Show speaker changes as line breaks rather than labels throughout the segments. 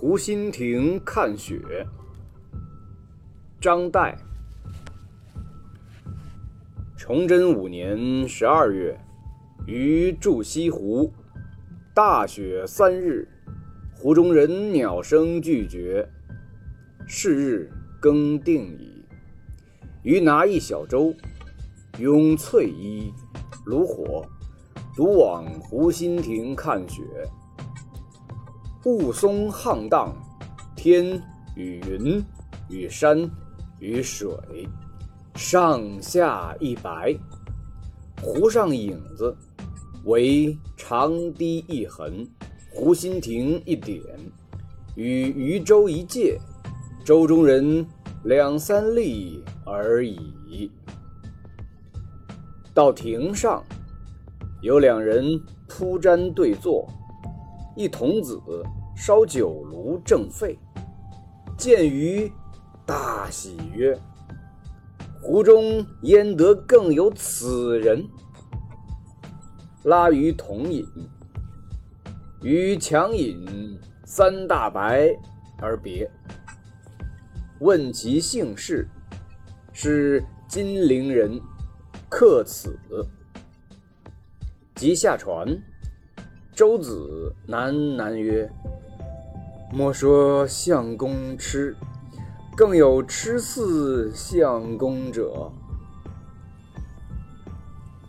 湖心亭看雪。张岱。崇祯五年十二月，于筑西湖，大雪三日，湖中人鸟声俱绝。是日更定矣。余拿一小舟，拥翠衣，炉火，独往湖心亭看雪。雾凇沆荡，天与云与山。与水上下一白，湖上影子为长堤一痕，湖心亭一点，与渔舟一芥，舟中人两三粒而已。到亭上，有两人铺毡对坐，一童子烧酒炉正沸，见余。大喜曰：“湖中焉得更有此人？”拉于同饮，于强饮三大白而别。问其姓氏，是金陵人，客此。即下船，周子喃喃曰：“莫说相公痴。”更有痴似相公者。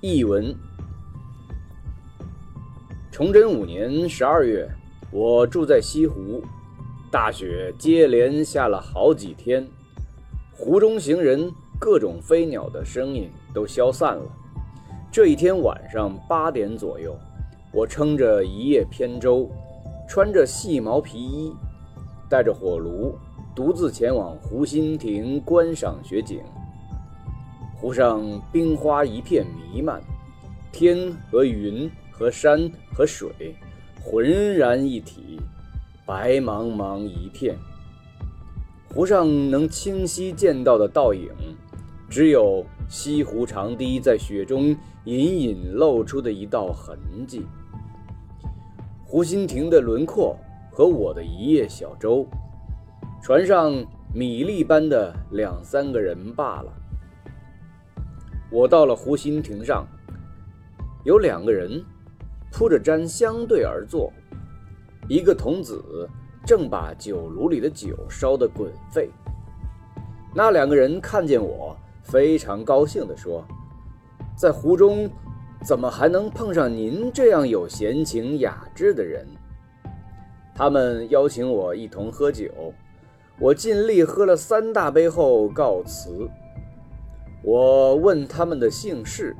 译文：崇祯五年十二月，我住在西湖，大雪接连下了好几天，湖中行人、各种飞鸟的声音都消散了。这一天晚上八点左右，我撑着一叶扁舟，穿着细毛皮衣，带着火炉。独自前往湖心亭观赏雪景。湖上冰花一片弥漫，天和云和山和水浑然一体，白茫茫一片。湖上能清晰见到的倒影，只有西湖长堤在雪中隐隐露出的一道痕迹。湖心亭的轮廓和我的一叶小舟。船上米粒般的两三个人罢了。我到了湖心亭上，有两个人铺着毡相对而坐，一个童子正把酒炉里的酒烧得滚沸。那两个人看见我，非常高兴地说：“在湖中，怎么还能碰上您这样有闲情雅致的人？”他们邀请我一同喝酒。我尽力喝了三大杯后告辞。我问他们的姓氏，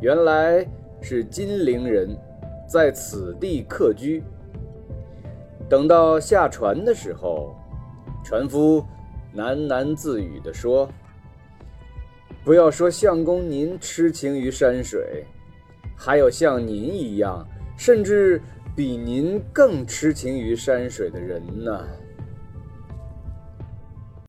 原来是金陵人，在此地客居。等到下船的时候，船夫喃喃自语地说：“不要说相公您痴情于山水，还有像您一样，甚至比您更痴情于山水的人呢。”